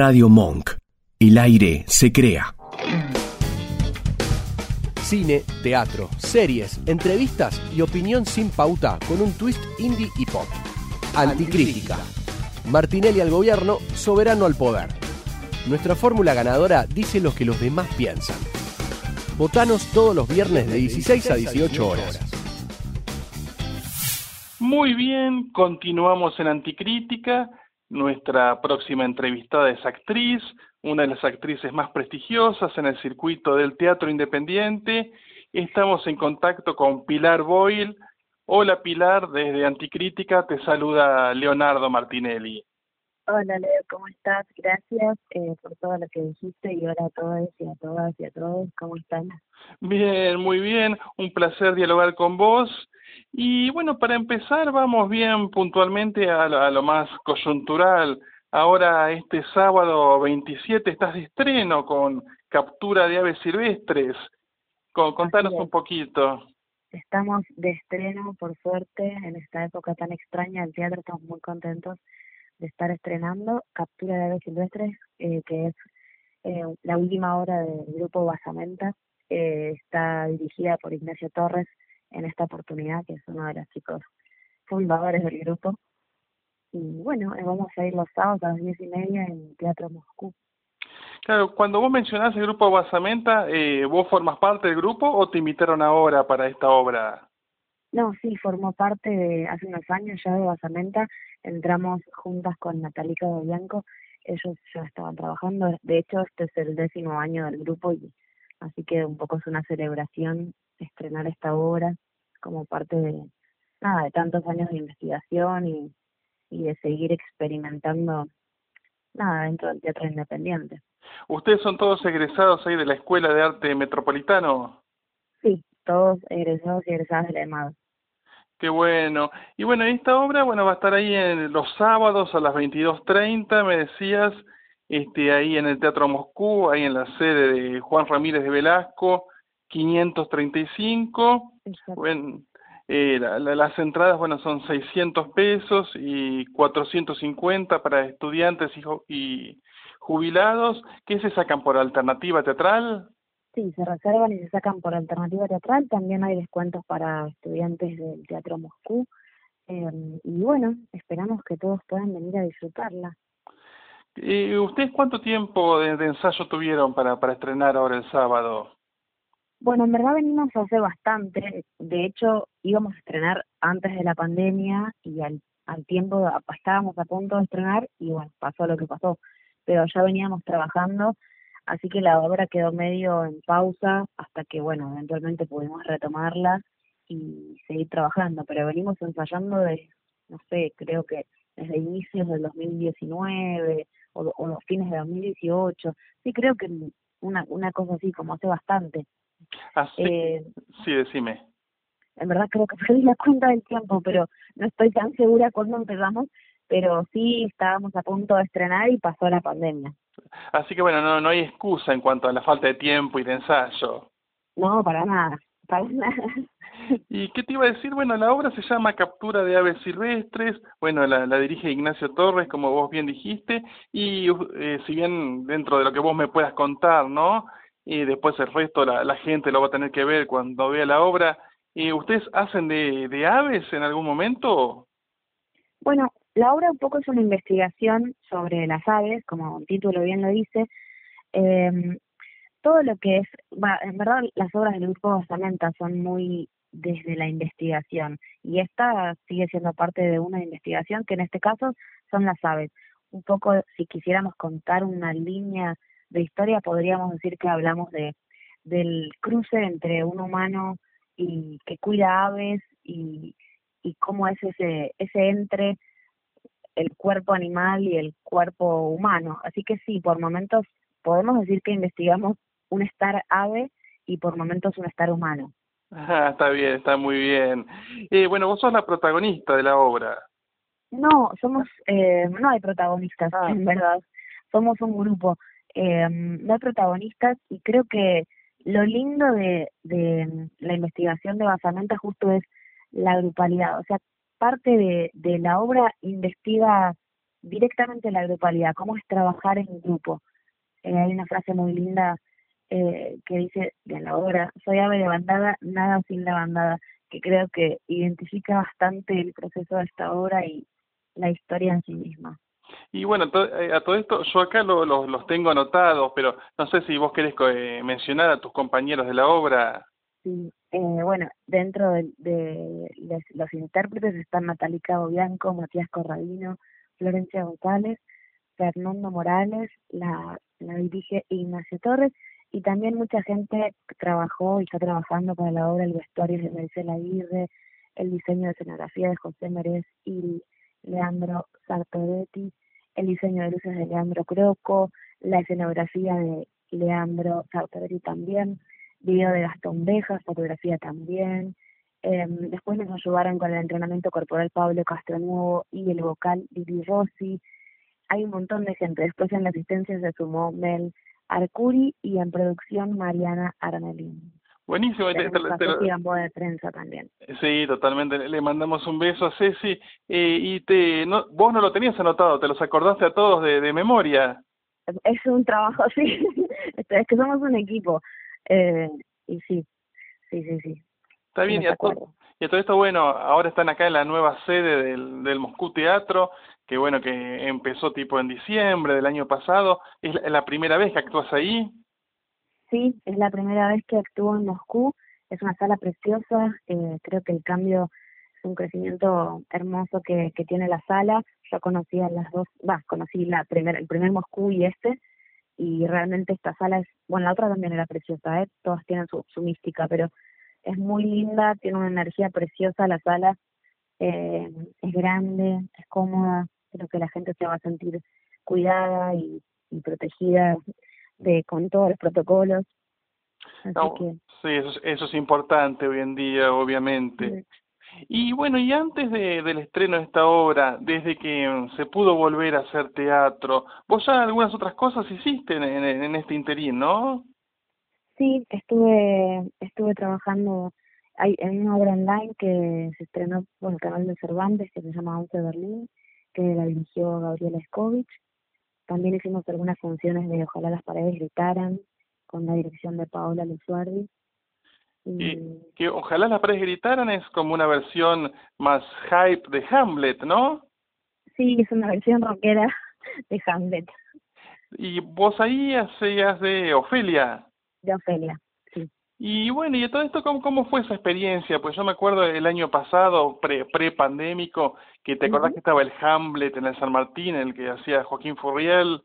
Radio Monk. El aire se crea. Cine, teatro, series, entrevistas y opinión sin pauta con un twist indie y pop. Anticrítica. Martinelli al gobierno, soberano al poder. Nuestra fórmula ganadora dice lo que los demás piensan. Votanos todos los viernes de 16 a 18 horas. Muy bien, continuamos en Anticrítica. Nuestra próxima entrevistada es actriz, una de las actrices más prestigiosas en el circuito del teatro independiente. Estamos en contacto con Pilar Boyle. Hola Pilar, desde Anticrítica te saluda Leonardo Martinelli. Hola Leo, ¿cómo estás? Gracias eh, por todo lo que dijiste y hola a todos y a todas y a todos, ¿cómo están? Bien, muy bien, un placer dialogar con vos. Y bueno, para empezar vamos bien puntualmente a lo, a lo más coyuntural. Ahora este sábado 27 estás de estreno con Captura de Aves Silvestres. Con, contanos un poquito. Estamos de estreno, por suerte, en esta época tan extraña del teatro, estamos muy contentos de estar estrenando Captura de Aves Silvestres, eh, que es eh, la última obra del grupo Basamenta. Eh, está dirigida por Ignacio Torres en esta oportunidad, que es uno de los chicos fundadores del grupo. Y bueno, eh, vamos a ir los sábados a las diez y media en Teatro Moscú. Claro, cuando vos mencionás el grupo Basamenta, eh, ¿vos formas parte del grupo o te invitaron ahora para esta obra? No, sí, formó parte de hace unos años ya de Basamenta. Entramos juntas con Natalica de. Ellos ya estaban trabajando. De hecho, este es el décimo año del grupo y así que un poco es una celebración estrenar esta obra como parte de nada de tantos años de investigación y, y de seguir experimentando nada dentro del teatro independiente. ¿Ustedes son todos egresados ahí de la Escuela de Arte Metropolitano? Sí, todos egresados y egresadas de la EMAD. Qué bueno. Y bueno, esta obra bueno va a estar ahí en los sábados a las 22.30, me decías, este ahí en el Teatro Moscú, ahí en la sede de Juan Ramírez de Velasco, 535. Bueno, eh, la, la, las entradas, bueno, son 600 pesos y 450 para estudiantes y, y jubilados. ¿Qué se sacan por alternativa teatral? Sí, se reservan y se sacan por alternativa teatral. También hay descuentos para estudiantes del Teatro Moscú. Eh, y bueno, esperamos que todos puedan venir a disfrutarla. ¿Y ustedes cuánto tiempo de, de ensayo tuvieron para, para estrenar ahora el sábado? Bueno, en verdad venimos hace bastante. De hecho, íbamos a estrenar antes de la pandemia y al, al tiempo estábamos a punto de estrenar y bueno, pasó lo que pasó. Pero ya veníamos trabajando, así que la obra quedó medio en pausa hasta que, bueno, eventualmente pudimos retomarla y seguir trabajando. Pero venimos ensayando de, no sé, creo que desde inicios del 2019 o, o los fines de 2018. Sí, creo que una, una cosa así, como hace bastante. Así, eh, sí, decime. En verdad creo que perdí la cuenta del tiempo, pero no estoy tan segura cuándo empezamos, pero sí estábamos a punto de estrenar y pasó la pandemia. Así que bueno, no, no hay excusa en cuanto a la falta de tiempo y de ensayo. No, para nada, para nada. ¿Y qué te iba a decir? Bueno, la obra se llama Captura de Aves Silvestres, bueno, la, la dirige Ignacio Torres, como vos bien dijiste, y eh, si bien dentro de lo que vos me puedas contar, ¿no? y después el resto la, la gente lo va a tener que ver cuando vea la obra. ¿Y ¿Ustedes hacen de, de aves en algún momento? Bueno, la obra un poco es una investigación sobre las aves, como el título bien lo dice. Eh, todo lo que es, en verdad las obras del grupo Basamenta son muy desde la investigación y esta sigue siendo parte de una investigación que en este caso son las aves. Un poco, si quisiéramos contar una línea de historia podríamos decir que hablamos de del cruce entre un humano y que cuida aves y, y cómo es ese ese entre el cuerpo animal y el cuerpo humano. Así que sí, por momentos podemos decir que investigamos un estar ave y por momentos un estar humano. Ah, está bien, está muy bien. Eh, bueno, vos sos la protagonista de la obra. No, somos, eh, no hay protagonistas, ah. en verdad. Somos un grupo eh, no hay protagonistas y creo que lo lindo de, de la investigación de Basamenta justo es la grupalidad, o sea, parte de, de la obra investiga directamente la grupalidad, cómo es trabajar en grupo. Eh, hay una frase muy linda eh, que dice en la obra, soy ave de bandada, nada sin la bandada, que creo que identifica bastante el proceso de esta obra y la historia en sí misma. Y bueno, eh, a todo esto, yo acá lo, los tengo anotados, pero no sé si vos querés eh, mencionar a tus compañeros de la obra. Sí, eh, bueno, dentro de, los, intérpretes están Natalica Bianco, Matías Corradino, Florencia González, Fernando Morales, la, la dirige Ignacio Torres, y también mucha gente trabajó y está trabajando para la obra El vestuario de Maricela Aguirre, el diseño de escenografía de José Merez y Leandro Sartoretti, el diseño de luces de Leandro Croco, la escenografía de Leandro Sartoretti también, video de Gastón Bejas, fotografía también. Eh, después nos ayudaron con el entrenamiento corporal Pablo Castronuevo y el vocal Vivi Rossi. Hay un montón de gente. Después en la asistencia se sumó Mel Arcuri y en producción Mariana Armelín. Buenísimo. Te, de prensa también. Sí, totalmente. Le mandamos un beso a Ceci. Eh, y te, no, vos no lo tenías anotado, te los acordaste a todos de, de memoria. Es un trabajo, sí. es que somos un equipo. Eh, y sí, sí, sí, sí. Está bien, y a, todo, y a todo esto, bueno, ahora están acá en la nueva sede del, del Moscú Teatro, que bueno, que empezó tipo en diciembre del año pasado. ¿Es la primera vez que actúas ahí? Sí, es la primera vez que actúo en Moscú. Es una sala preciosa. Eh, creo que el cambio es un crecimiento hermoso que, que tiene la sala. Yo conocía las dos, va, conocí la primera, el primer Moscú y este, y realmente esta sala es, bueno, la otra también era preciosa, ¿eh? todas tienen su, su mística, pero es muy linda, tiene una energía preciosa la sala, eh, es grande, es cómoda, creo que la gente se va a sentir cuidada y, y protegida de con todos los protocolos. Sí, eso es, eso es importante hoy en día, obviamente. Y bueno, y antes de, del estreno de esta obra, desde que se pudo volver a hacer teatro, vos ya algunas otras cosas hiciste en, este interín, ¿no? Sí, estuve estuve trabajando hay, en una obra online que se estrenó por el canal de Cervantes que se llama Once Berlín, que la dirigió Gabriela Escovich también hicimos algunas funciones de Ojalá las paredes gritaran, con la dirección de Paola Luzuardi. Y, que Ojalá las paredes gritaran es como una versión más hype de Hamlet, ¿no? Sí, es una versión rockera de Hamlet. ¿Y vos ahí hacías de Ofelia? De Ofelia, sí. Y bueno, y todo esto, ¿cómo, ¿cómo fue esa experiencia? Pues yo me acuerdo el año pasado, pre-pandémico, que te acordás que estaba el Hamlet en el San Martín, el que hacía Joaquín Furriel.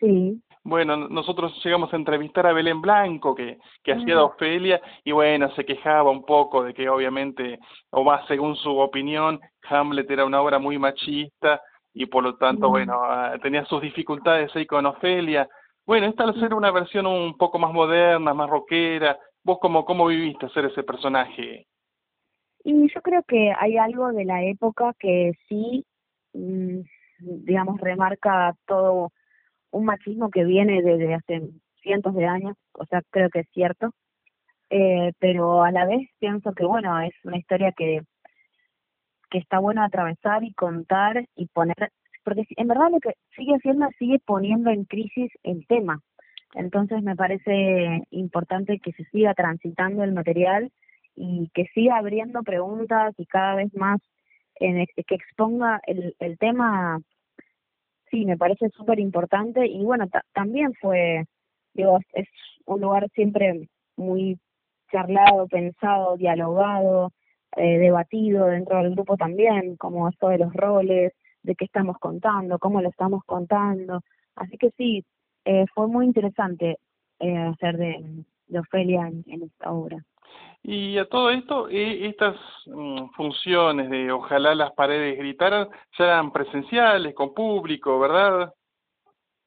Sí. Bueno, nosotros llegamos a entrevistar a Belén Blanco, que, que hacía de Ofelia, y bueno, se quejaba un poco de que obviamente, o más según su opinión, Hamlet era una obra muy machista, y por lo tanto, bueno, ah, tenía sus dificultades ahí con Ofelia. Bueno, esta al ser una versión un poco más moderna, más rockera, ¿Vos cómo, cómo viviste ser ese personaje? Y yo creo que hay algo de la época que sí, mm, digamos, remarca todo un machismo que viene desde hace cientos de años, o sea, creo que es cierto, eh, pero a la vez pienso que, bueno, es una historia que, que está bueno atravesar y contar y poner, porque en verdad lo que sigue haciendo sigue poniendo en crisis el tema, entonces me parece importante que se siga transitando el material y que siga abriendo preguntas y cada vez más en que exponga el, el tema, sí, me parece súper importante y bueno, también fue, digo, es un lugar siempre muy charlado, pensado, dialogado, eh, debatido dentro del grupo también, como esto de los roles, de qué estamos contando, cómo lo estamos contando. Así que sí, eh, fue muy interesante eh, hacer de, de Ofelia en, esta obra. Y a todo esto, eh, estas mm, funciones de ojalá las paredes gritaran, ya eran presenciales, con público, ¿verdad?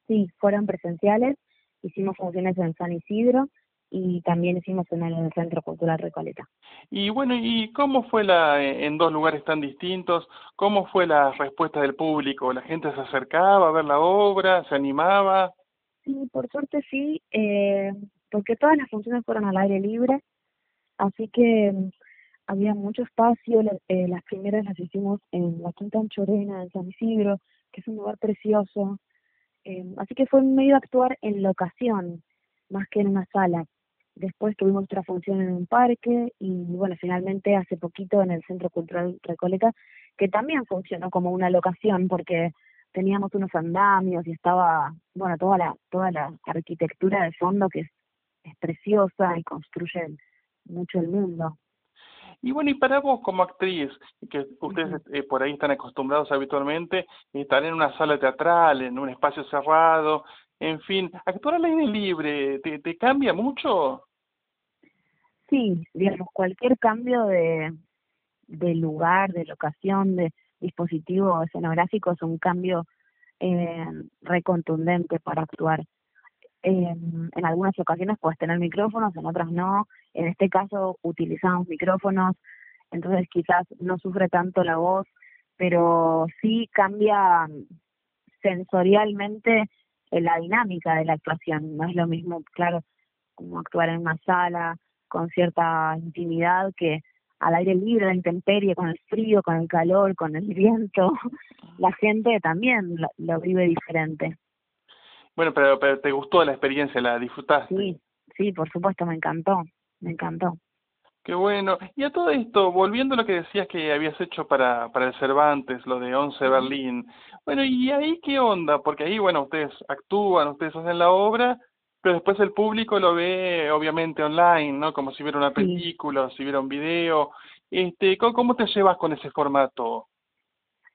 Sí, fueron presenciales. Hicimos funciones en San Isidro y también hicimos en el Centro Cultural Recoleta. Y bueno, ¿y cómo fue la, en dos lugares tan distintos, cómo fue la respuesta del público? ¿La gente se acercaba a ver la obra, se animaba? Sí, por suerte sí, eh, porque todas las funciones fueron al aire libre, así que mm, había mucho espacio. Eh, las primeras las hicimos en la Quinta Anchorena, en San Isidro, que es un lugar precioso. Eh, así que fue medio actuar en locación, más que en una sala. Después tuvimos otra función en un parque y bueno, finalmente hace poquito en el Centro Cultural Recoleta, que también funcionó como una locación porque teníamos unos andamios y estaba, bueno, toda la, toda la arquitectura de fondo que es, es preciosa y construye mucho el mundo. Y bueno, y para vos como actriz, que ustedes eh, por ahí están acostumbrados habitualmente, estar en una sala teatral, en un espacio cerrado, en fin, actuar al aire libre, ¿te, te cambia mucho? Sí, digamos, cualquier cambio de, de lugar, de locación, de dispositivo escenográfico es un cambio eh, recontundente para actuar. En algunas ocasiones puedes tener micrófonos, en otras no. En este caso utilizamos micrófonos, entonces quizás no sufre tanto la voz, pero sí cambia sensorialmente la dinámica de la actuación. No es lo mismo, claro, como actuar en una sala con cierta intimidad que al aire libre, la intemperie, con el frío, con el calor, con el viento. La gente también lo, vive diferente. Bueno, pero, pero te gustó la experiencia, la disfrutaste. Sí, sí, por supuesto, me encantó, me encantó. Qué bueno. Y a todo esto, volviendo a lo que decías que habías hecho para, para el Cervantes, lo de Once Berlín. Bueno, ¿y ahí qué onda? Porque ahí, bueno, ustedes actúan, ustedes hacen la obra, pero después el público lo ve obviamente online, ¿no? Como si viera una película, si viera un video. Este, ¿cómo, te llevas con ese formato?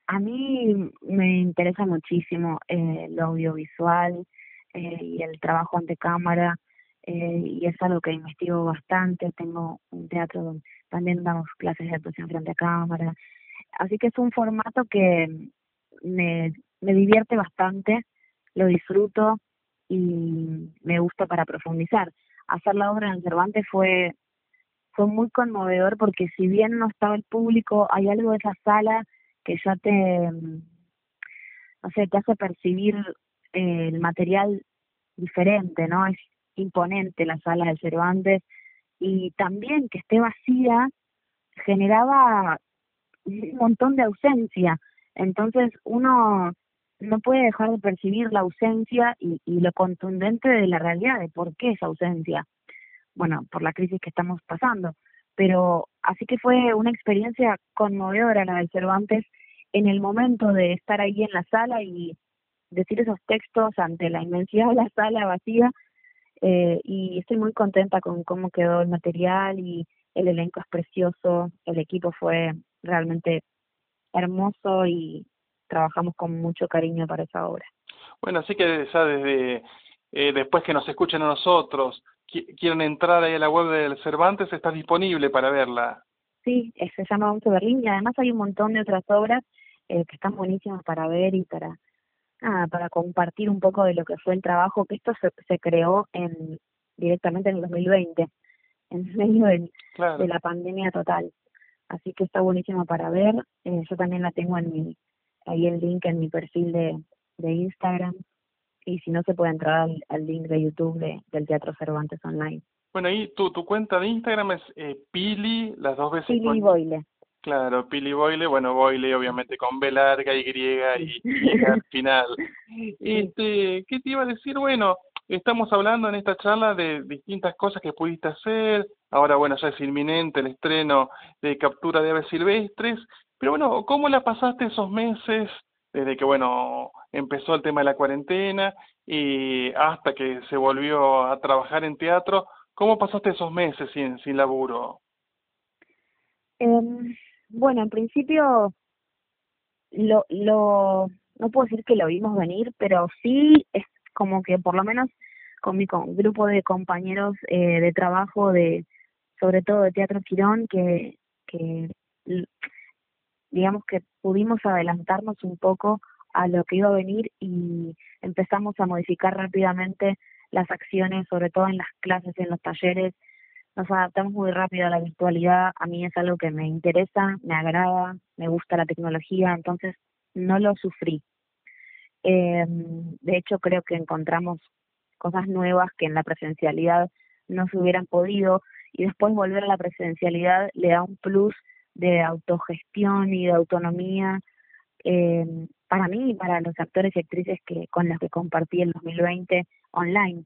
A mí me interesa muchísimo eh, lo audiovisual eh, y el trabajo ante cámara eh, y es algo que investigo bastante. Tengo un teatro donde también damos clases de actuación frente a cámara. Así que es un formato que me, me divierte bastante, lo disfruto y me gusta para profundizar. Hacer la obra en Cervantes fue fue muy conmovedor porque si bien no estaba el público, hay algo de esa sala que ya te, no sé, te hace percibir eh, el material diferente, ¿no? Es imponente la sala de Cervantes y también que esté vacía generaba un montón de ausencia. Entonces uno no puede dejar de percibir la ausencia y, y lo contundente de la realidad de por qué esa ausencia. Bueno, por la crisis que estamos pasando. Pero así que fue una experiencia conmovedora la del Cervantes en el momento de estar ahí en la sala y decir esos textos ante la inmensidad de la sala vacía. Eh, y estoy muy contenta con cómo quedó el material y el elenco es precioso, el equipo fue realmente hermoso y trabajamos con mucho cariño para esa obra. Bueno, así que ya desde eh, después que nos escuchen a nosotros, quieren entrar ahí a la web del Cervantes, está disponible para verla. Sí, se llama Once Berlín y además hay un montón de otras obras eh, que están buenísimas para ver y para para compartir un poco de lo que fue el trabajo, que esto se, se creó en directamente en el 2020, en medio de, de la pandemia total. Así que está buenísimo para ver. Eh, yo también la tengo en mi ahí el link en mi perfil de, de Instagram y si no se puede entrar al, link de YouTube de, del Teatro Cervantes Online. Bueno, ahí tu, tu cuenta de Instagram es eh, Pili, las dos veces. Pili Boile. Claro, Pili Boile, bueno, Boile obviamente con B larga, Y, y, y al final. Este, ¿Qué te iba a decir? Bueno, estamos hablando en esta charla de distintas cosas que pudiste hacer. Ahora, bueno, ya es inminente el estreno de Captura de Aves Silvestres. Pero bueno, ¿cómo la pasaste esos meses desde que, bueno, empezó el tema de la cuarentena y hasta que se volvió a trabajar en teatro? ¿Cómo pasaste esos meses sin, sin laburo? Eh, bueno, en principio, lo, lo, no puedo decir que lo vimos venir, pero sí es como que por lo menos con mi grupo de compañeros eh, de trabajo de sobre todo de Teatro Quirón que, que digamos que pudimos adelantarnos un poco a lo que iba a venir y empezamos a modificar rápidamente las acciones, sobre todo en las clases, en los talleres. Nos adaptamos muy rápido a la virtualidad. A mí es algo que me interesa, me agrada, me gusta la tecnología, entonces no lo sufrí. Eh, de hecho, creo que encontramos cosas nuevas que en la presencialidad no se hubieran podido y después volver a la presencialidad le da un plus de autogestión y de autonomía eh, para mí y para los actores y actrices que con los que compartí el 2020 online.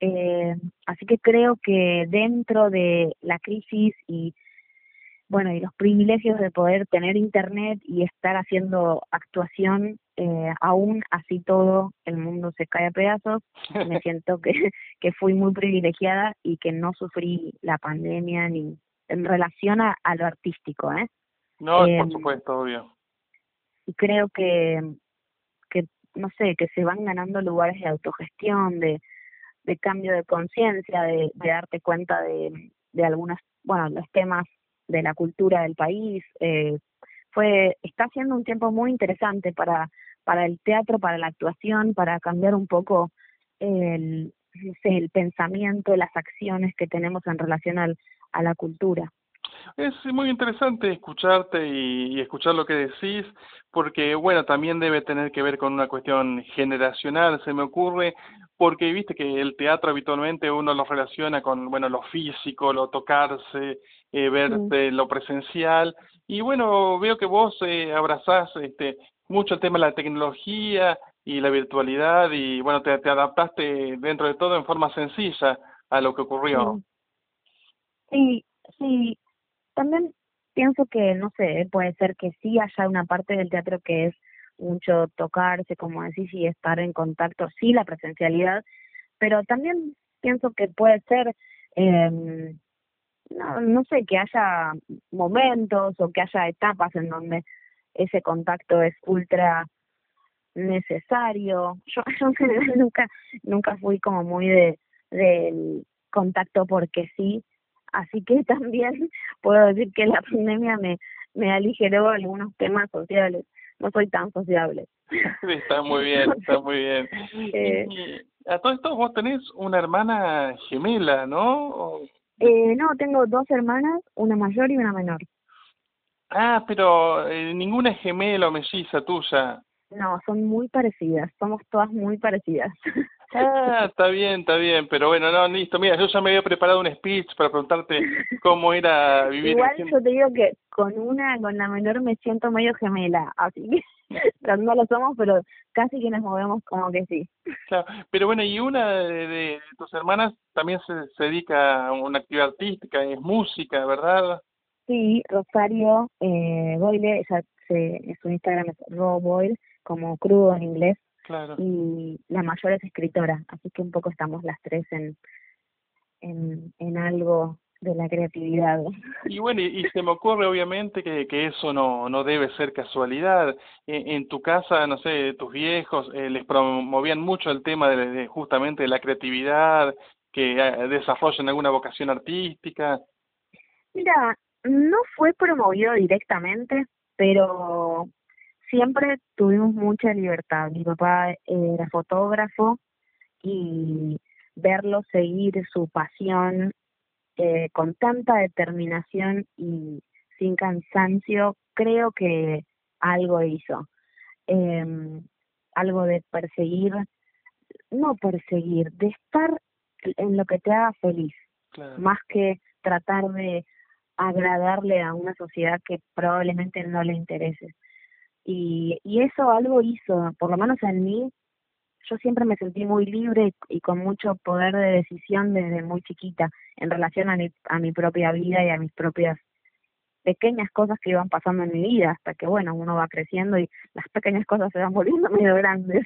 Eh, así que creo que dentro de la crisis y bueno y los privilegios de poder tener internet y estar haciendo actuación eh, aún así todo el mundo se cae a pedazos me siento que que fui muy privilegiada y que no sufrí la pandemia ni en relación a, lo artístico eh no por em, supuesto obvio y creo que que no sé que se van ganando lugares de autogestión de de cambio de conciencia, de, de, darte cuenta de, de algunas, bueno, los temas de la cultura del país. Eh, fue, está siendo un tiempo muy interesante para, para el teatro, para la actuación, para cambiar un poco el, el pensamiento, las acciones que tenemos en relación al, a la cultura. Es muy interesante escucharte y, escuchar lo que decís, porque bueno, también debe tener que ver con una cuestión generacional, se me ocurre, porque viste que el teatro habitualmente uno lo relaciona con bueno lo físico, lo tocarse, eh, verte, lo presencial, y bueno, veo que vos eh, abrazás este, mucho el tema de la tecnología y la virtualidad, y bueno, te, te adaptaste dentro de todo en forma sencilla a lo que ocurrió. Sí, sí, también pienso que, no sé, puede ser que sí haya una parte del teatro que es mucho tocarse, como decís, y estar en contacto, sí, la presencialidad, pero también pienso que puede ser, eh, no, no sé, que haya momentos o que haya etapas en donde ese contacto es ultra necesario. Yo, yo en general nunca, nunca fui como muy de del contacto porque sí, Así que también puedo decir que la pandemia me, me aligeró algunos temas sociales. No soy tan sociable. Está muy bien, está muy bien. Eh, a todo esto vos tenés una hermana gemela, ¿no? Eh, no, tengo dos hermanas, una mayor y una menor. Ah, pero eh, ninguna es gemela o melliza tuya. No, son muy parecidas, somos todas muy parecidas. Ah, está bien, está bien, pero bueno, no, listo. Mira, yo ya me había preparado un speech para preguntarte cómo era vivir. Igual yo te digo que con una, con la menor me siento medio gemela, así que no lo somos, pero casi que nos movemos como que sí. Claro, pero bueno, y una de, tus hermanas también se, se dedica a una actividad artística, es música, ¿verdad? Sí, Rosario eh, Boyle, ella se, su Instagram es Raw Boyle, como crudo en inglés Claro. Y la mayor es escritora, así que un poco estamos las tres en, en, en algo de la creatividad. Y bueno, y, se me ocurre obviamente que, que eso no, no debe ser casualidad. En, en tu casa, no sé, tus viejos eh, les promovían mucho el tema de, justamente de la creatividad, que eh, desarrollen alguna vocación artística. Mira, no fue promovido directamente, pero siempre tuvimos mucha libertad. Mi papá era fotógrafo y verlo seguir su pasión eh, con tanta determinación y sin cansancio, creo que algo hizo. Eh, algo de perseguir, no perseguir, de estar en lo que te haga feliz, más que tratar de agradarle a una sociedad que probablemente no le interese. Y, y eso algo hizo, por lo menos en mí, yo siempre me sentí muy libre y, con mucho poder de decisión desde muy chiquita en relación a mi, a mi propia vida y a mis propias pequeñas cosas que iban pasando en mi vida, hasta que, bueno, uno va creciendo y las pequeñas cosas se van volviendo medio grandes.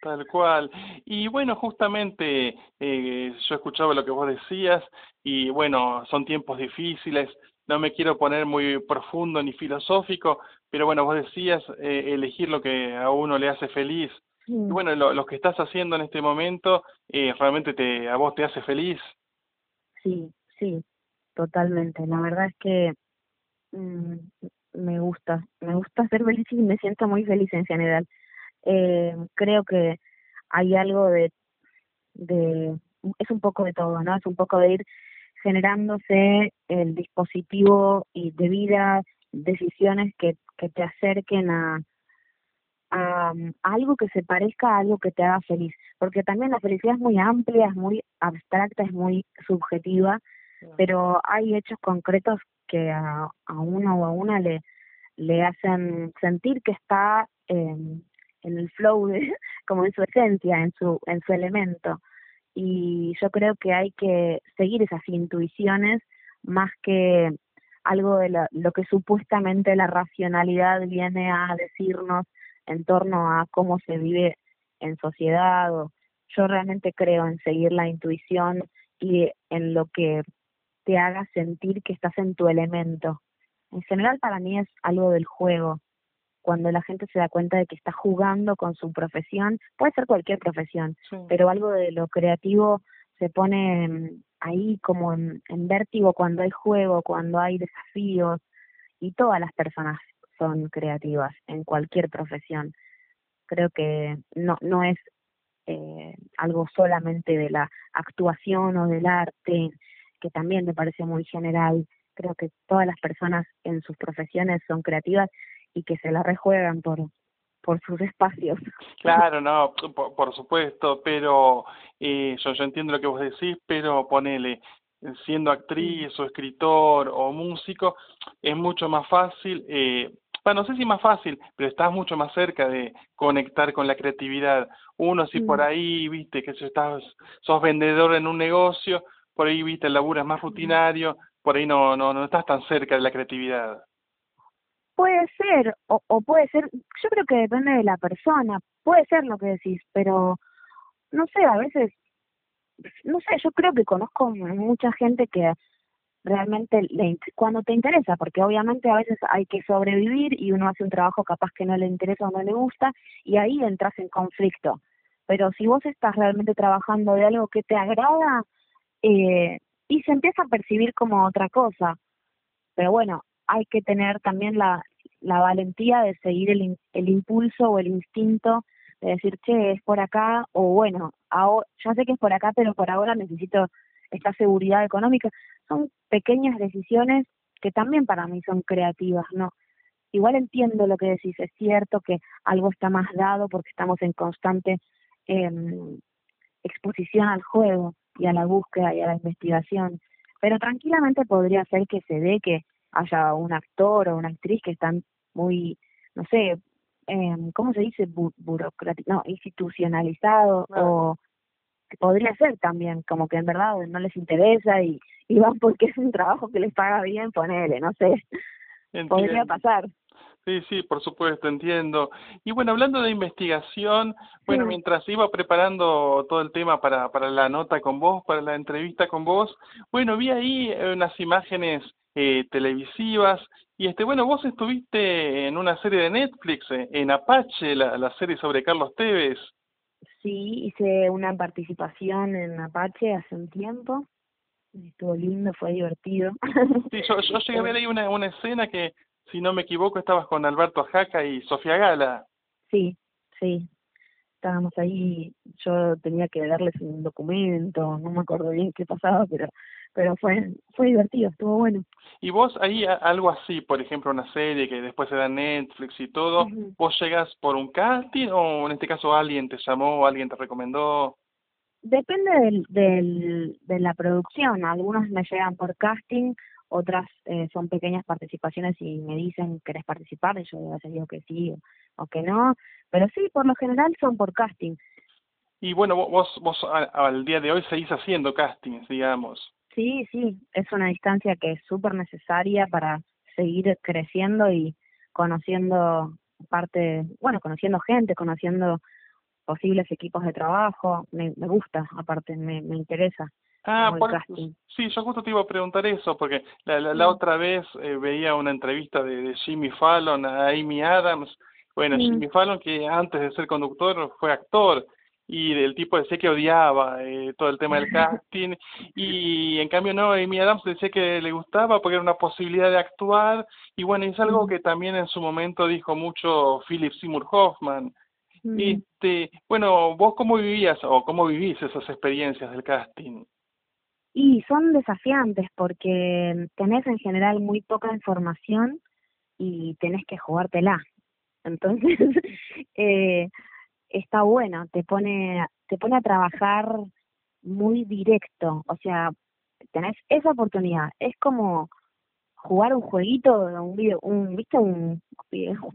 Tal cual. Y bueno, justamente eh, yo escuchaba lo que vos decías y bueno, son tiempos difíciles, no me quiero poner muy profundo ni filosófico, pero bueno, vos decías eh, elegir lo que a uno le hace feliz. Y bueno, lo, lo, que estás haciendo en este momento eh, realmente te, a vos te hace feliz. Sí, sí, totalmente. La verdad es que mm, me gusta, me gusta ser feliz y me siento muy feliz en general. Eh, creo que hay algo de, de, es un poco de todo, ¿no? Es un poco de ir generándose el dispositivo y de vida, decisiones que, que te acerquen a, a, algo que se parezca a algo que te haga feliz, porque también la felicidad es muy amplia, es muy abstracta, es muy subjetiva, pero hay hechos concretos que a, a uno o a una le, le hacen sentir que está en el flow, de, como en su esencia, en su, en su elemento. Y yo creo que hay que seguir esas intuiciones más que algo de lo que supuestamente la racionalidad viene a decirnos en torno a cómo se vive en sociedad. O, yo realmente creo en seguir la intuición y en lo que te haga sentir que estás en tu elemento. En general para mí es algo del juego. Cuando la gente se da cuenta de que está jugando con su profesión, puede ser cualquier profesión, pero algo de lo creativo se pone ahí como en, vértigo cuando hay juego, cuando hay desafíos y todas las personas son creativas en cualquier profesión. Creo que no, no es eh, algo solamente de la actuación o del arte, que también me parece muy general. Creo que todas las personas en sus profesiones son creativas y que se la rejuegan por, por sus espacios. Claro, no, por, supuesto, pero eh, yo, yo entiendo lo que vos decís, pero ponele, siendo actriz o escritor o músico, es mucho más fácil, eh, bueno, no sé si más fácil, pero estás mucho más cerca de conectar con la creatividad. Uno si por ahí, viste, que estás, sos vendedor en un negocio, por ahí, viste, el laburo es más rutinario, por ahí no, no, no estás tan cerca de la creatividad. Puede ser, o, o puede ser, yo creo que depende de la persona, puede ser lo que decís, pero no sé, a veces, no sé, yo creo que conozco mucha gente que realmente le, cuando te interesa, porque obviamente a veces hay que sobrevivir y uno hace un trabajo capaz que no le interesa o no le gusta y ahí entras en conflicto. Pero si vos estás realmente trabajando de algo que te agrada eh, y se empieza a percibir como otra cosa, pero bueno, hay que tener también la, valentía de seguir el, el impulso o el instinto de decir, che, es por acá, o bueno, ahora, ya sé que es por acá, pero por ahora necesito esta seguridad económica. Son pequeñas decisiones que también para mí son creativas, ¿no? Igual entiendo lo que decís, es cierto que algo está más dado porque estamos en constante eh, exposición al juego y a la búsqueda y a la investigación, pero tranquilamente podría ser que se dé que haya un actor o una actriz que están muy, no sé, eh, ¿cómo se dice? burocrático, no, institucionalizado o podría ser también, como que en verdad no les interesa y, y van porque es un trabajo que les paga bien, ponele, no sé. Podría pasar. Sí, sí, por supuesto, entiendo. Y bueno, hablando de investigación, bueno, mientras iba preparando todo el tema para, para la nota con vos, para la entrevista con vos, bueno, vi ahí unas imágenes eh, televisivas y este, bueno, vos estuviste en una serie de Netflix, eh, en Apache, la, la serie sobre Carlos Tevez. Sí, hice una participación en Apache hace un tiempo. Estuvo lindo, fue divertido. Sí, yo, yo llegué a ver ahí una, una escena que, si no me equivoco, estabas con Alberto Ajaca y Sofía Gala. Sí, sí. Estábamos ahí, yo tenía que darles un documento, no me acuerdo bien qué pasaba, pero pero fue fue divertido, estuvo bueno. Y vos ahí algo así, por ejemplo, una serie que después se da Netflix y todo, ¿vos llegas por un casting o en este caso alguien te llamó, alguien te recomendó? Depende del, del, de la producción, algunos me llegan por casting, otras eh, son pequeñas participaciones y me dicen querés participar y yo a veces digo que sí o, que no, pero sí, por lo general son por casting. Y bueno, vos, vos al día de hoy seguís haciendo castings, digamos. Sí, sí, es una distancia que es súper necesaria para seguir creciendo y conociendo parte, bueno, conociendo gente, conociendo posibles equipos de trabajo, me, me gusta, aparte, me, me interesa. Ah, sí, yo justo te iba a preguntar eso, porque la, la, otra vez eh, veía una entrevista de, de, Jimmy Fallon a Amy Adams. Bueno, Jimmy Fallon, que antes de ser conductor fue actor, y el tipo decía que odiaba eh, todo el tema del casting y en cambio no Amy Adams decía que le gustaba porque era una posibilidad de actuar y bueno es algo que también en su momento dijo mucho Philip Seymour Hoffman. Este bueno vos cómo vivías o cómo vivís esas experiencias del casting y son desafiantes porque tenés en general muy poca información y tenés que jugártela entonces eh, está bueno, te pone, te pone a trabajar muy directo, o sea, tenés esa oportunidad, es como, jugar un jueguito, un video, un, ¿viste? Un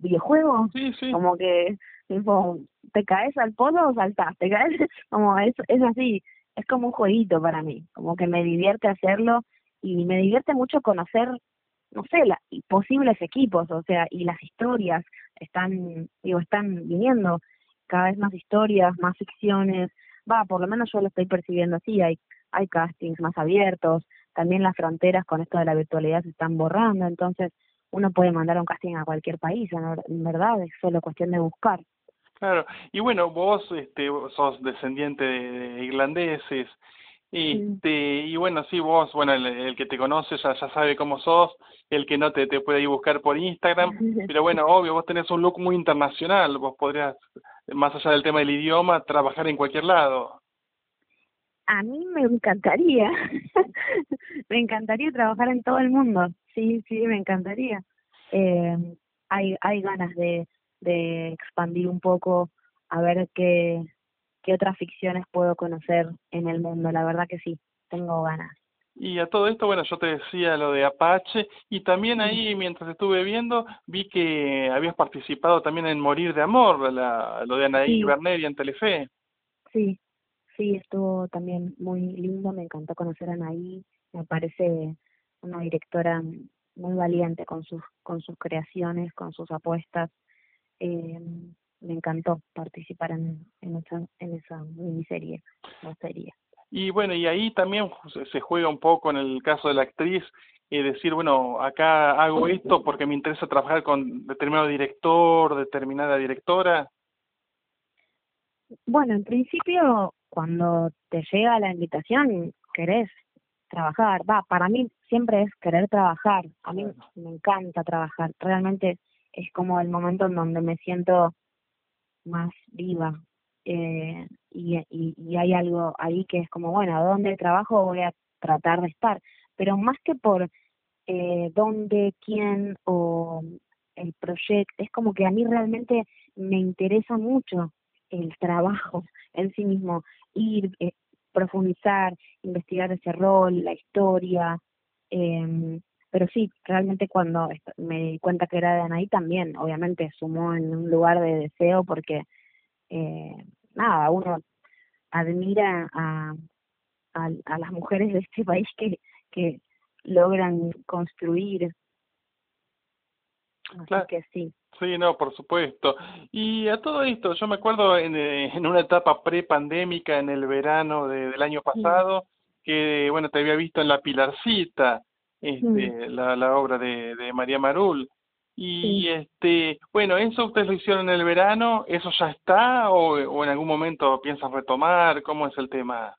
videojuego. Sí, sí. Como que, tipo, te caes al pozo o saltás, te caes, como es, es así, es como un jueguito para mí, como que me divierte hacerlo y me divierte mucho conocer, no sé, la, posibles equipos, o sea, y las historias están, digo, están viniendo cada vez más historias, más ficciones, va, por lo menos yo lo estoy percibiendo así, hay, hay castings más abiertos, también las fronteras con esto de la virtualidad se están borrando, entonces uno puede mandar un casting a cualquier país, en verdad es solo cuestión de buscar. Claro, y bueno, vos este, sos descendiente de irlandeses, este, y bueno, sí, vos, bueno, el, que te conoce ya, ya sabe cómo sos, el que no te, te puede ir buscar por Instagram, pero bueno, obvio, vos tenés un look muy internacional, vos podrías, más allá del tema del idioma, trabajar en cualquier lado. A mí me encantaría, me encantaría trabajar en todo el mundo, sí, sí, me encantaría. Eh, hay, hay ganas de, de expandir un poco, a ver qué, qué otras ficciones puedo conocer en el mundo. La verdad que sí, tengo ganas. Y a todo esto, bueno, yo te decía lo de Apache y también ahí, mientras estuve viendo, vi que habías participado también en Morir de Amor, la, lo de Anaí sí. Berneri en Telefe. Sí, sí, estuvo también muy lindo, me encantó conocer a Anaí, me parece una directora muy valiente con sus, con sus creaciones, con sus apuestas. Eh, me encantó participar en, en, esa, en esa miniserie o serie. Y bueno, y ahí también se juega un poco en el caso de la actriz, y decir, bueno, acá hago esto porque me interesa trabajar con determinado director, determinada directora. Bueno, en principio, cuando te llega la invitación, querés trabajar. Va, para mí siempre es querer trabajar. A mí me encanta trabajar. Realmente es como el momento en donde me siento más viva. Eh, y, y, hay algo ahí que es como, bueno, ¿dónde trabajo voy a tratar de estar? Pero más que por eh, dónde, quién o el proyecto, es como que a mí realmente me interesa mucho el trabajo en sí mismo, ir, eh, profundizar, investigar ese rol, la historia, eh, pero sí, realmente cuando me di cuenta que era de Anaí también, obviamente sumó en un lugar de deseo porque, eh, nada, uno admira a, a, a, las mujeres de este país que, que logran construir. Así claro. que sí. Sí, no, por supuesto. Y a todo esto, yo me acuerdo en, en una etapa pre-pandémica, en el verano de, del año pasado, sí. que, bueno, te había visto en La Pilarcita, este, la, la obra de, de María Marul. Y Sí. este, bueno, eso ustedes lo hicieron en el verano, ¿eso ya está o, o en algún momento piensan retomar? ¿Cómo es el tema?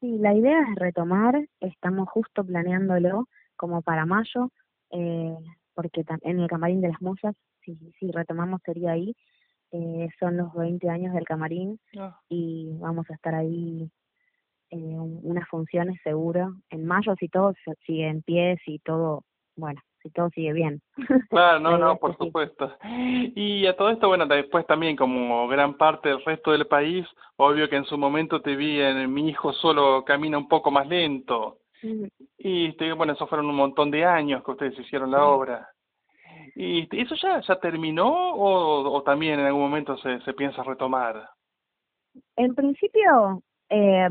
Sí, la idea es retomar, estamos justo planeándolo como para mayo, eh, porque en el Camarín de las Musas, si, si retomamos sería ahí, eh, son los 20 años del Camarín Ah, y vamos a estar ahí eh, un- unas funciones seguro, en mayo si todo sigue en pie, si todo, bueno, si todo sigue bien. Claro, no, no, por supuesto. Y a todo esto, bueno, después también, como gran parte del resto del país, obvio que en su momento te vi en Mi hijo solo camina un poco más lento. Y este, bueno, eso fueron un montón de años que ustedes hicieron la obra. ¿Y eso ya, ya terminó o, o también en algún momento se, se piensa retomar? En principio, eh,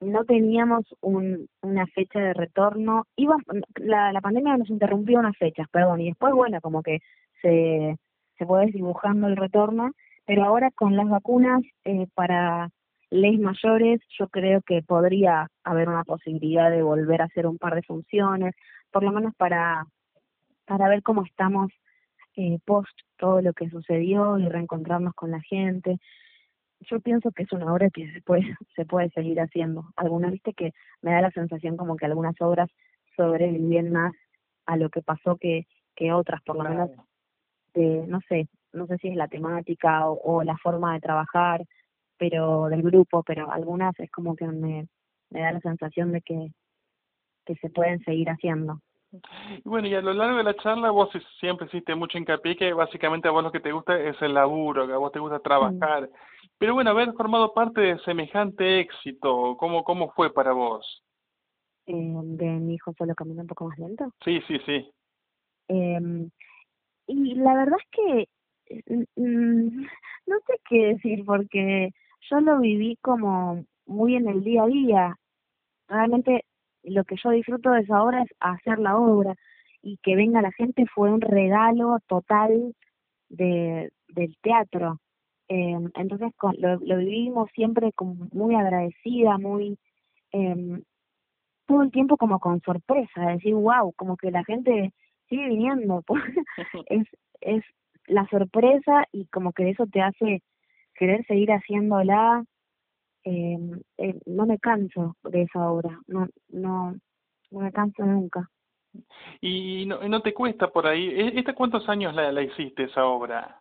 no teníamos un, una fecha de retorno. Iba, la, pandemia nos interrumpió unas fechas, perdón, y después, bueno, como que se, se fue desdibujando el retorno, pero ahora con las vacunas eh, para leyes mayores, yo creo que podría haber una posibilidad de volver a hacer un par de funciones, por lo menos para, para ver cómo estamos eh, post todo lo que sucedió y reencontrarnos con la gente yo pienso que es una obra que se puede, se puede seguir haciendo. Algunas, viste, que me da la sensación como que algunas obras sobreviven más a lo que pasó que, que otras, por lo menos, de, no sé, no sé si es la temática o, o la forma de trabajar, pero del grupo, pero algunas es como que me, me da la sensación de que, que se pueden seguir haciendo. Bueno, y a lo largo de la charla vos siempre hiciste mucho hincapié que básicamente a vos lo que te gusta es el laburo, que a vos te gusta trabajar. Pero bueno, haber formado parte de semejante éxito, ¿cómo, cómo fue para vos? eh, de mi hijo solo camina un poco más lento. Sí, sí, sí. Eh, y la verdad es que mm, no sé qué decir porque yo lo viví como muy en el día a día. Realmente lo que yo disfruto de esa obra es hacer la obra y que venga la gente fue un regalo total de, del teatro. Eh, entonces con, lo, lo vivimos siempre como muy agradecida, muy eh, todo el tiempo como con sorpresa, decir, wow, como que la gente sigue viniendo. es, es la sorpresa y como que eso te hace querer seguir haciéndola. Eh, eh, no me canso de esa obra, no, no, no me canso nunca. Y no, no te cuesta por ahí, ¿E-, ¿esta cuántos años la, la hiciste esa obra?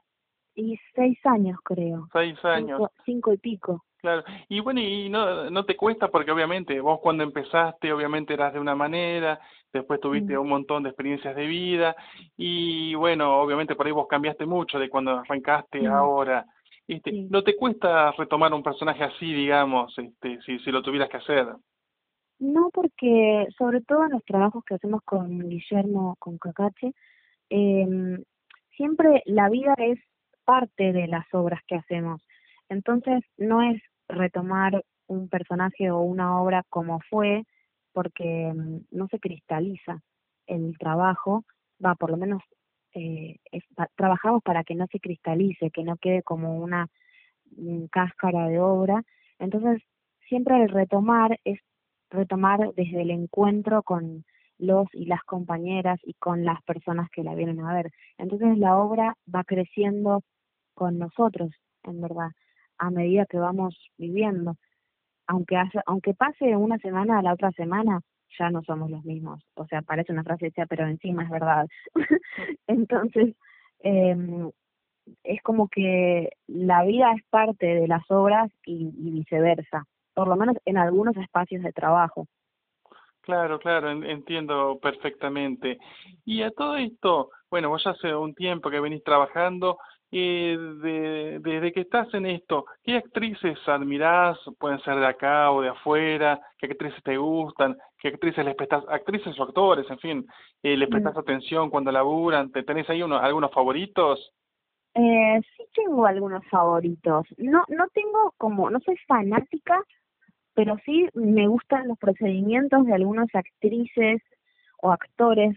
Y seis años creo. Seis años. Cinco, cinco y pico. Claro, y bueno, y no, no te cuesta porque obviamente vos cuando empezaste obviamente eras de una manera, después tuviste Mm. un montón de experiencias de vida y bueno, obviamente por ahí vos cambiaste mucho de cuando arrancaste Mm. ahora. Este, Sí. ¿No te cuesta retomar un personaje así, digamos, este, si, si lo tuvieras que hacer? No, porque sobre todo en los trabajos que hacemos con Guillermo, con Cacache, eh, siempre la vida es parte de las obras que hacemos. Entonces, no es retomar un personaje o una obra como fue, porque mm, no se cristaliza el trabajo, va, por lo menos eh, trabajamos para que no se cristalice, que no quede como una mm, cáscara de obra. Entonces, siempre el retomar es retomar desde el encuentro con los y las compañeras y con las personas que la vienen a ver. Entonces la obra va creciendo con nosotros, en verdad, a medida que vamos viviendo. Aunque haya, aunque pase una semana a la otra semana, ya no somos los mismos. O sea, parece una frase hecha, pero encima es verdad. Entonces, eh, es como que la vida es parte de las obras y, y viceversa, por lo menos en algunos espacios de trabajo. Claro, claro, en- entiendo perfectamente. Y a todo esto, bueno, vos ya hace un tiempo que venís trabajando, eh, de, desde que estás en esto, ¿qué actrices admirás? Pueden ser de acá o de afuera, ¿qué actrices te gustan? ¿Qué actrices les prestas, actrices o actores, en fin, eh, les Mm. prestas atención cuando laburan? ¿Te tenés ahí uno, algunos favoritos? Eh, sí tengo algunos favoritos. No, no tengo como, no soy fanática, pero sí me gustan los procedimientos de algunas actrices o actores.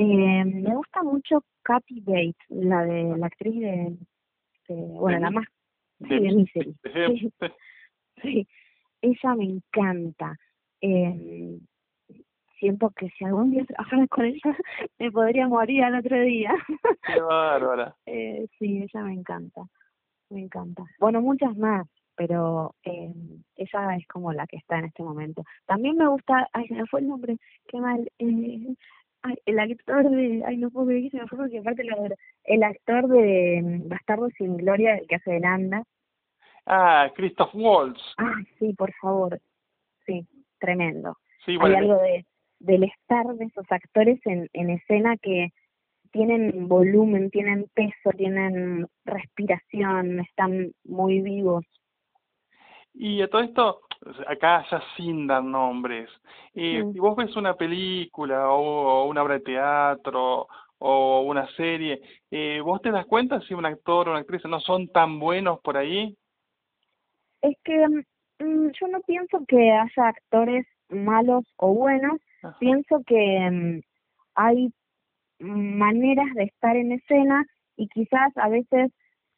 Eh, me gusta mucho Kathy Bates, la de la actriz de, de- bueno, De la Mi- más de sí, de Mi- Misery. Sí, sí, ella me encanta. Eh, siento que si algún día trabajara con ella me podría morir al otro día. Qué bárbara. Eh, sí, ella me encanta, me encanta. Bueno, muchas más, pero eh, ella es como la que está en este momento. También me gusta, ay, se me fue el nombre, qué mal, eh, ay, el actor de, ay, no puedo creer que se me fue porque aparte lo el actor de mm, Bastardo sin Gloria, el que hace de Nanda. Ah, Christoph Waltz. Ay, sí, por favor, sí, tremendo. Sí, Hay bueno, algo de del estar de esos actores en, en escena que tienen volumen, tienen peso, tienen respiración, están muy vivos. Y a todo esto, acá ya sin dar nombres, eh, Mm. si vos ves una película o, o una obra de teatro o una serie, eh, ¿vos te das cuenta si un actor o una actriz no son tan buenos por ahí? Es que mm, yo no pienso que haya actores malos o buenos, Ajá. pienso que mm, hay maneras de estar en escena y quizás a veces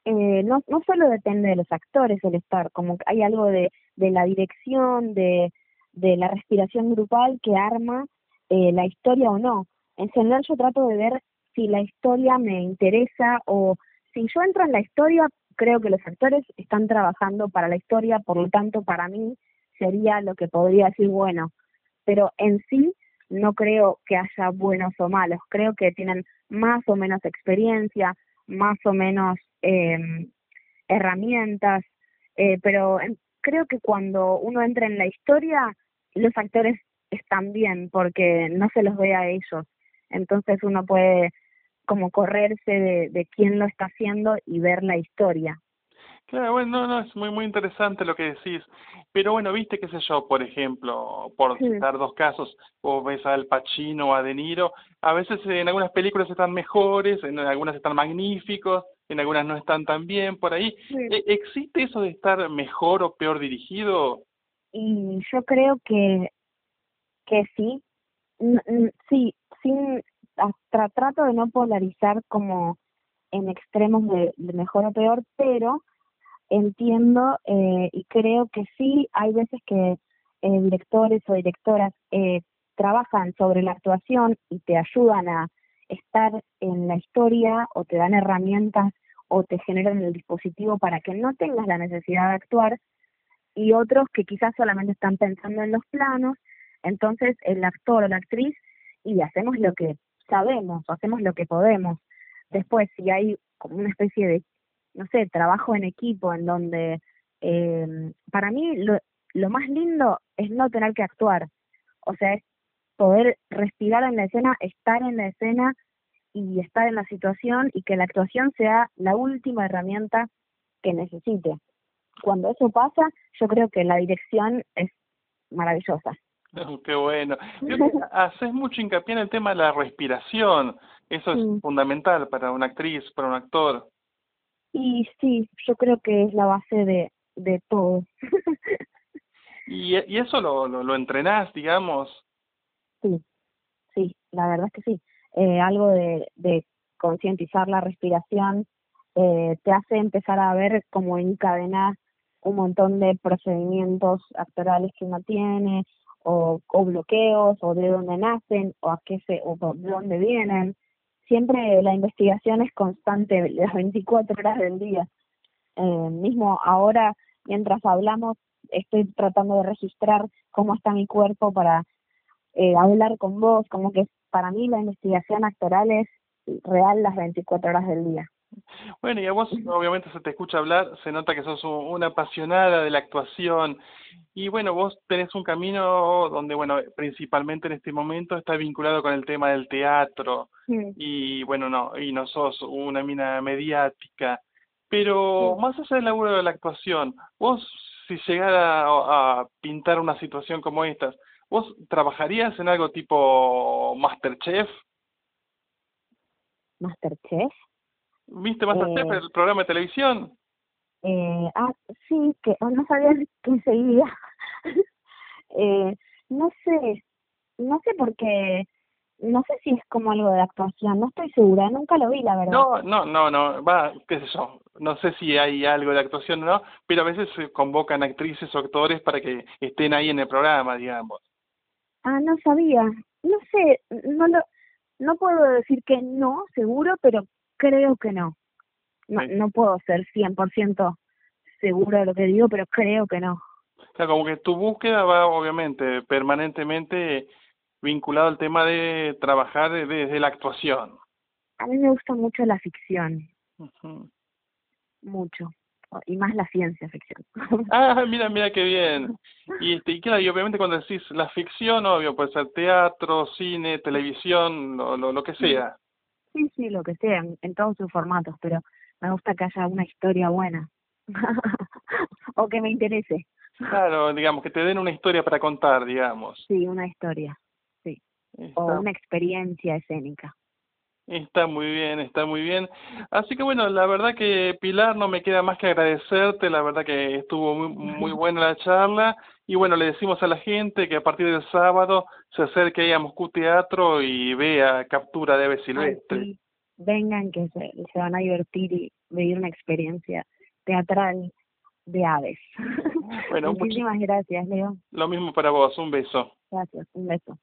eh, no, no solo depende de los actores el estar, como que hay algo de, de la dirección, de, de la respiración grupal que arma eh, la historia o no. En general yo trato de ver si la historia me interesa o si yo entro en la historia, creo que los actores están trabajando para la historia, por lo tanto para mí sería lo que podría decir bueno, pero en sí no creo que haya buenos o malos, creo que tienen más o menos experiencia, más o menos eh, herramientas, eh, pero creo que cuando uno entra en la historia, los actores están bien porque no se los ve a ellos, entonces uno puede como correrse de, de quién lo está haciendo y ver la historia. Claro, bueno, no, no, es muy, muy interesante lo que decís. Pero bueno, viste, qué sé yo, por ejemplo, por Sí. citar dos casos, vos ves a Al Pacino o a De Niro, a veces en algunas películas están mejores, en algunas están magníficos, en algunas no están tan bien, por ahí. Sí. ¿E- ¿Existe eso de estar mejor o peor dirigido? Y yo creo que, que sí. N- n- sí, sin, trato de no polarizar como en extremos de, de mejor o peor, pero entiendo eh, y creo que sí hay veces que eh, directores o directoras eh, trabajan sobre la actuación y te ayudan a estar en la historia o te dan herramientas o te generan el dispositivo para que no tengas la necesidad de actuar y otros que quizás solamente están pensando en los planos, entonces el actor o la actriz y hacemos lo que sabemos, o hacemos lo que podemos. Después, si hay como una especie de, no sé, trabajo en equipo en donde, eh, para mí lo, lo más lindo es no tener que actuar, o sea, es poder respirar en la escena, estar en la escena y estar en la situación y que la actuación sea la última herramienta que necesite. Cuando eso pasa, yo creo que la dirección es maravillosa. Qué bueno. Haces mucho hincapié en el tema de la respiración. Eso es fundamental para una actriz, para un actor. Y sí, yo creo que es la base de, de todo. Y, y eso lo, lo, lo entrenás, digamos. Sí, sí, la verdad es que sí. Eh, algo de, de concientizar la respiración eh, te hace empezar a ver cómo encadena un montón de procedimientos actorales que uno tiene, o, o bloqueos, o de dónde nacen, o a qué se, o por dónde vienen. Siempre la investigación es constante, las 24 horas del día. Eh, mismo ahora, mientras hablamos, estoy tratando de registrar cómo está mi cuerpo para eh, hablar con vos, como que para mí la investigación actoral es real las 24 horas del día. Bueno, y a vos obviamente se te escucha hablar, se nota que sos un- una apasionada de la actuación. Y bueno, vos tenés un camino donde, bueno, principalmente en este momento está vinculado con el tema del teatro. y bueno, no, y no sos una mina mediática, pero Sí. más allá del laburo de la actuación, vos si llegara a, a pintar una situación como esta, ¿vos trabajarías en algo tipo Masterchef? Masterchef. ¿Viste Masterchef, Eh. el programa de televisión? Eh, ah, sí, que oh, no sabía que seguía. eh, no sé, no sé por qué, no sé si es como algo de actuación, no estoy segura, nunca lo vi, la verdad. No, no, no, no, va, qué sé yo, no sé si hay algo de actuación o no, pero a veces se convocan actrices o actores para que estén ahí en el programa, digamos. Ah, no sabía. No sé, no lo, no puedo decir que no, seguro, pero creo que no. No, no puedo ser 100% segura de lo que digo, pero creo que no. O sea, como que tu búsqueda va obviamente permanentemente vinculado al tema de trabajar de- desde la actuación. A mí me gusta mucho la ficción, mucho. Y más la ciencia ficción. Ah, mira, mira qué bien. Y, este, y claro, y obviamente cuando decís la ficción, obvio, puede ser teatro, cine, televisión, lo, lo, lo que sea. Sí, sí, lo que sea, en, en todos sus formatos, pero me gusta que haya una historia buena. o que me interese. Claro, digamos, que te den una historia para contar, digamos. Sí, una historia. O Está, una experiencia escénica. Está muy bien, está muy bien. Así que bueno, la verdad que Pilar, no me queda más que agradecerte, la verdad que estuvo muy, muy buena la charla. Y bueno, le decimos a la gente que a partir del sábado se acerque ahí a Moscú Teatro y vea Captura de Ave Ay, Silvestre. sí, vengan que se, se van a divertir y vivir una experiencia teatral de aves. Bueno, Muchísimas gracias, Leo. lo mismo para vos, un beso. Gracias, un beso.